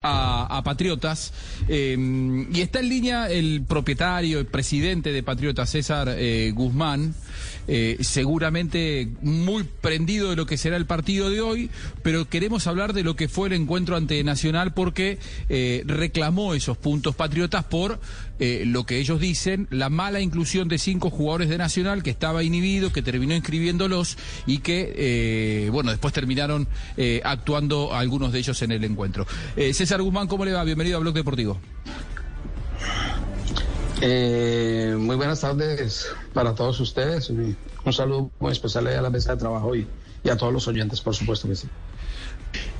A, Patriotas em, y está en línea el propietario, el presidente de Patriotas, César eh, Guzmán, eh, seguramente muy prendido de lo que será el partido de hoy, pero queremos hablar de lo que fue el encuentro ante Nacional porque eh, reclamó esos puntos Patriotas por lo que ellos dicen, la mala inclusión de cinco jugadores de Nacional que estaba inhibido, que terminó inscribiéndolos y que, bueno, después terminaron actuando algunos de ellos en el encuentro. César Guzmán, ¿cómo le va? Bienvenido a Blog Deportivo. Eh, muy buenas tardes para todos ustedes. Un saludo muy especial a la mesa de trabajo y, a todos los oyentes, por supuesto que sí.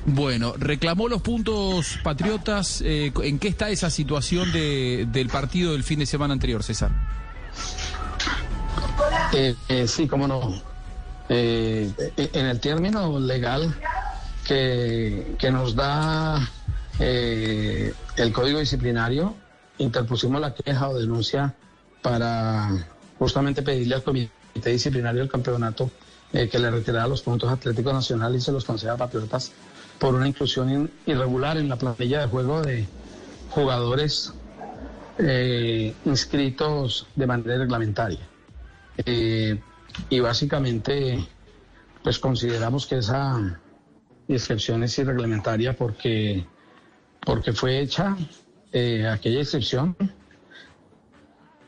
Bueno, reclamó los puntos patriotas. Eh, ¿En qué está esa situación del partido del fin de semana anterior, César? Eh, sí, cómo no. en el término legal que, que nos da eh, el código disciplinario, interpusimos la queja o denuncia para justamente pedirle al comité disciplinario del campeonato eh, que le retirara los puntos Atlético Nacional y se los conceda a Patriotas por una inclusión irregular en la planilla de juego de jugadores eh, inscritos de manera reglamentaria. y básicamente, pues consideramos que esa inscripción es irreglamentaria porque porque fue hecha eh, aquella excepción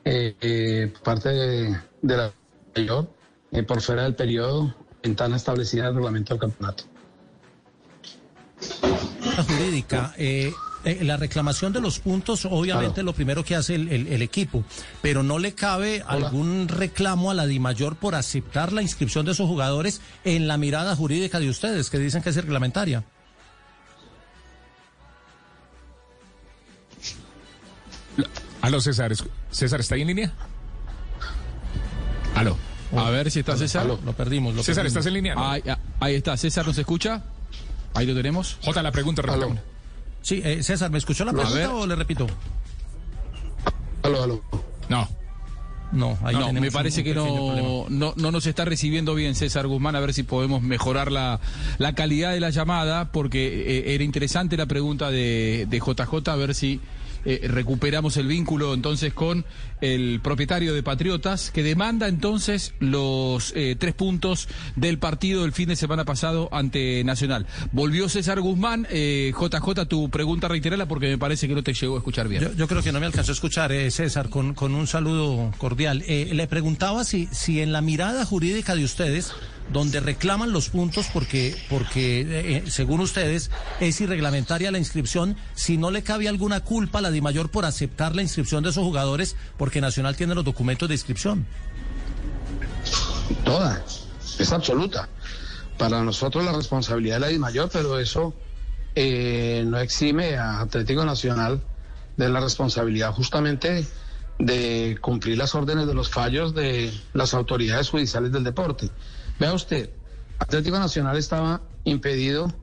eh, eh, parte de, la mayor por fuera del periodo ventana establecida en el reglamento del campeonato. Jurídica, la reclamación de los puntos, obviamente lo primero que hace el, equipo, pero no le cabe algún reclamo a la DIMAYOR por aceptar la inscripción de esos jugadores en la mirada jurídica de ustedes, que dicen que es reglamentaria. Aló, César. César, ¿está ahí en línea? Aló. A ver si está César. Lo perdimos. César, ¿estás en línea? Ahí, está. César, ¿nos escucha? Ahí lo tenemos. Jota, la pregunta, repito. Sí, eh, César, ¿me escuchó la pregunta o le repito? Aló, aló. No. No, ahí no me parece que no, no, no, nos está recibiendo bien César Guzmán, a ver si podemos mejorar la, la calidad de la llamada, porque eh, era interesante la pregunta de, de JJ, a ver si eh, recuperamos el vínculo entonces con el propietario de Patriotas, que demanda entonces los eh, tres puntos del partido del fin de semana pasado ante Nacional. Volvió César Guzmán. Eh, JJ, tu pregunta reiterala porque me parece que no te llegó a escuchar bien. Yo, creo que no me alcanzó a escuchar, César, con, con un saludo cordial. le preguntaba si, si en la mirada jurídica de ustedes donde reclaman los puntos porque, porque eh, según ustedes, es irreglamentaria la inscripción, si no le cabe alguna culpa a la DIMAYOR por aceptar la inscripción de esos jugadores, porque Nacional tiene los documentos de inscripción. Toda, es absoluta. Para nosotros la responsabilidad de la DIMAYOR, pero eso eh, no exime a Atlético Nacional de la responsabilidad justamente de cumplir las órdenes de los fallos de las autoridades judiciales del deporte. Vea usted, Atlético Nacional estaba impedido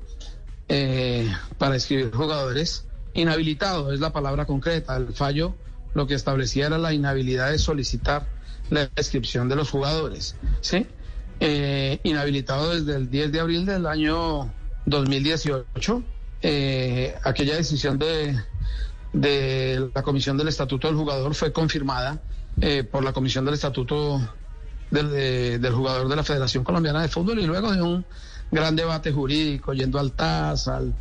eh, para escribir jugadores, inhabilitado es la palabra concreta. El fallo lo que establecía era la inhabilidad de solicitar la inscripción de los jugadores. ¿sí? Eh, inhabilitado desde el 10 de abril del año 2018. Eh, aquella decisión de, de la Comisión del Estatuto del Jugador fue confirmada por la Comisión del Estatuto del, del jugador de la Federación Colombiana de Fútbol y luego de un gran debate jurídico yendo al TAS, al,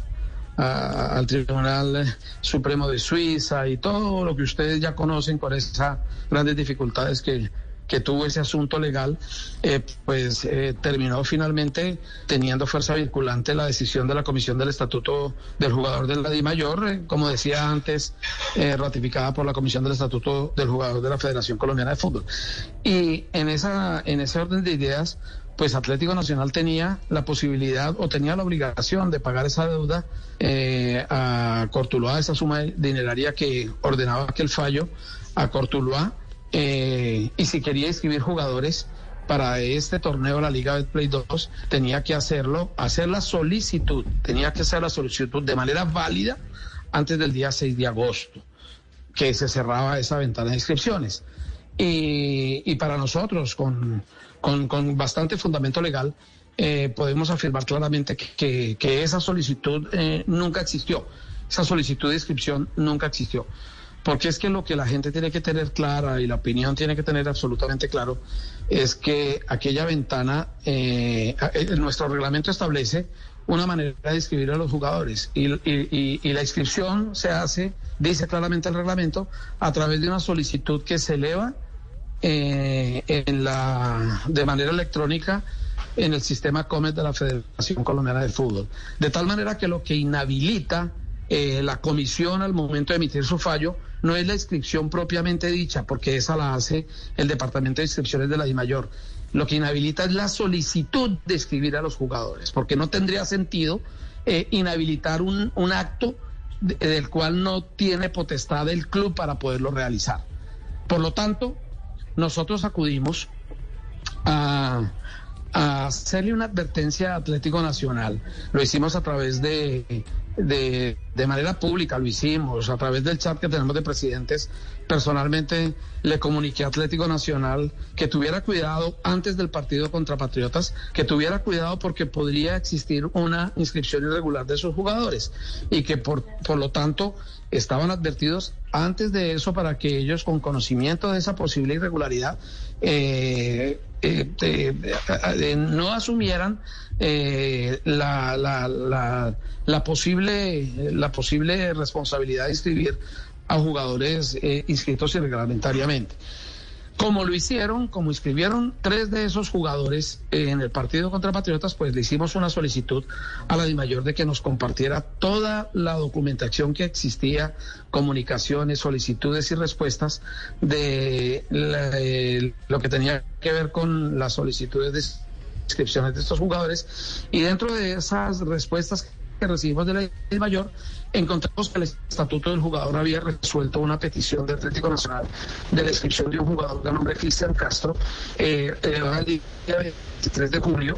al Tribunal Supremo de Suiza y todo lo que ustedes ya conocen con esas grandes dificultades que, que tuvo ese asunto legal, eh, pues eh, terminó finalmente teniendo fuerza vinculante la decisión de la Comisión del Estatuto del Jugador de la Mayor, eh, como decía antes, ratificada por la Comisión del Estatuto del Jugador de la Federación Colombiana de Fútbol. Y en, esa, en ese orden de ideas, pues Atlético Nacional tenía la posibilidad o tenía la obligación de pagar esa deuda a Cortuluá, esa suma dineraria que ordenaba aquel fallo a Cortuluá eh, y si quería inscribir jugadores para este torneo, la Liga Play 2, tenía que hacerlo, hacer la solicitud, tenía que hacer la solicitud de manera válida antes del día 6 de agosto, que se cerraba esa ventana de inscripciones. Y, para nosotros, con, con, bastante fundamento legal, eh, podemos afirmar claramente que, esa solicitud eh, nunca existió. esa solicitud de inscripción nunca existió. Porque es que lo que la gente tiene que tener clara y la opinión tiene que tener absolutamente claro es que aquella ventana, eh, eh, nuestro reglamento establece una manera de inscribir a los jugadores y, la inscripción se hace, dice claramente el reglamento, a través de una solicitud que se eleva eh, en la, de manera electrónica en el sistema COMET de la Federación Colombiana de Fútbol. De tal manera que lo que inhabilita eh, la comisión al momento de emitir su fallo no es la inscripción propiamente dicha, porque esa la hace el Departamento de Inscripciones de la DIMAYOR. Lo que inhabilita es la solicitud de inscribir a los jugadores, porque no tendría sentido eh, inhabilitar un, un acto del cual no tiene potestad el club para poderlo realizar. Por lo tanto, nosotros acudimos a, hacerle una advertencia a Atlético Nacional. Lo hicimos a través de, de, de, manera pública, lo hicimos, a través del chat que tenemos de presidentes. Personalmente le comuniqué a Atlético Nacional que tuviera cuidado antes del partido contra Patriotas, que tuviera cuidado porque podría existir una inscripción irregular de sus jugadores y que por, por lo tanto estaban advertidos antes de eso para que ellos con conocimiento de esa posible irregularidad eh, eh, no asumieran eh, la, la, la, la, posible, la posible responsabilidad de inscribir a jugadores inscritos irreglamentariamente. Como lo hicieron, como inscribieron tres de esos jugadores en el partido contra Patriotas, pues le hicimos una solicitud a la DIMAYOR de que nos compartiera toda la documentación que existía, comunicaciones, solicitudes y respuestas de lo que tenía que ver con las solicitudes de inscripciones de estos jugadores. Y dentro de esas respuestas que recibimos de la mayor, encontramos que el estatuto del jugador había resuelto una petición del Atlético Nacional de la inscripción de un jugador de nombre Cristian Castro, eh, el día 23 de julio,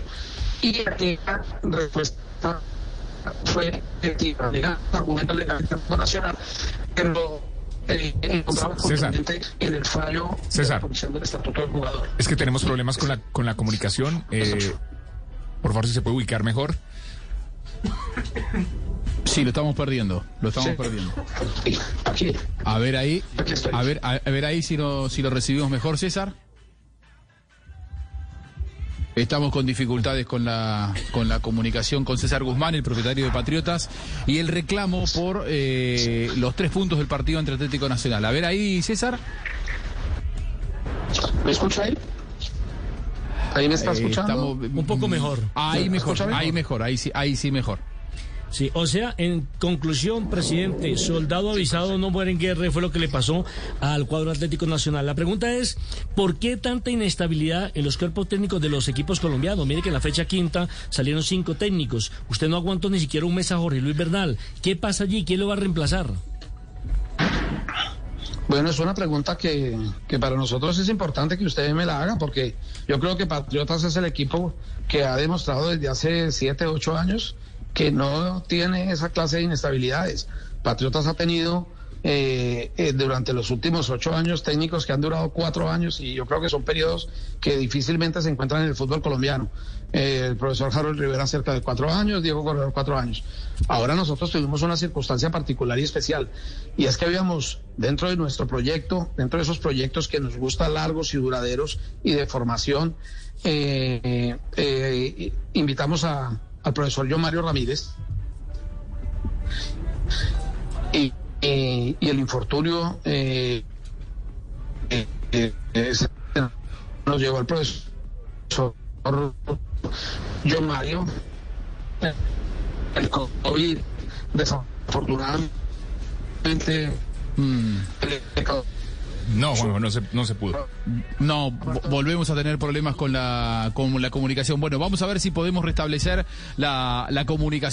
y aquella respuesta fue efectiva, legal, argumento legal nacional, pero eh, encontramos en el fallo de la del estatuto del jugador. Es que tenemos problemas con la, con la comunicación. Eh, por favor, si se puede ubicar mejor. Sí, lo estamos perdiendo, lo estamos perdiendo. A ver ahí, a ver, a, ver ahí si lo, si lo recibimos mejor, César. Estamos con dificultades con la, con la comunicación con César Guzmán, el propietario de Patriotas, y el reclamo por eh, los tres puntos del partido entre Atlético Nacional. A ver ahí, César. ¿Me escucha ahí? Ahí me está escuchando. un poco mejor. Ahí mejor, ahí mejor, ahí sí, ahí sí mejor. Sí, o sea, en conclusión, presidente, soldado avisado no muere en guerra, fue lo que le pasó al cuadro Atlético Nacional. La pregunta es, ¿por qué tanta inestabilidad en los cuerpos técnicos de los equipos colombianos? Mire que en la fecha quinta salieron cinco técnicos. Usted no aguantó ni siquiera un mes a Jorge Luis Bernal. ¿Qué pasa allí? ¿Quién lo va a reemplazar? Bueno, es una pregunta que, que, para nosotros es importante que usted me la haga, porque yo creo que Patriotas es el equipo que ha demostrado desde hace siete, ocho años que no tiene esa clase de inestabilidades. Patriotas ha tenido eh, eh, durante los últimos ocho años técnicos que han durado cuatro años y yo creo que son periodos que difícilmente se encuentran en el fútbol colombiano. Eh, el profesor Harold Rivera cerca de cuatro años, Diego Corredor cuatro años. Ahora nosotros tuvimos una circunstancia particular y especial y es que habíamos dentro de nuestro proyecto, dentro de esos proyectos que nos gustan largos y duraderos y de formación, invitamos a, al profesor John Mario Ramírez y y el infortunio eh, eh, nos llevó al profesor John Mario el COVID desafortunadamente mm. No, no se, no se pudo. No, volvemos a tener problemas con la, con la comunicación. Bueno, vamos a ver si podemos restablecer la, la comunicación.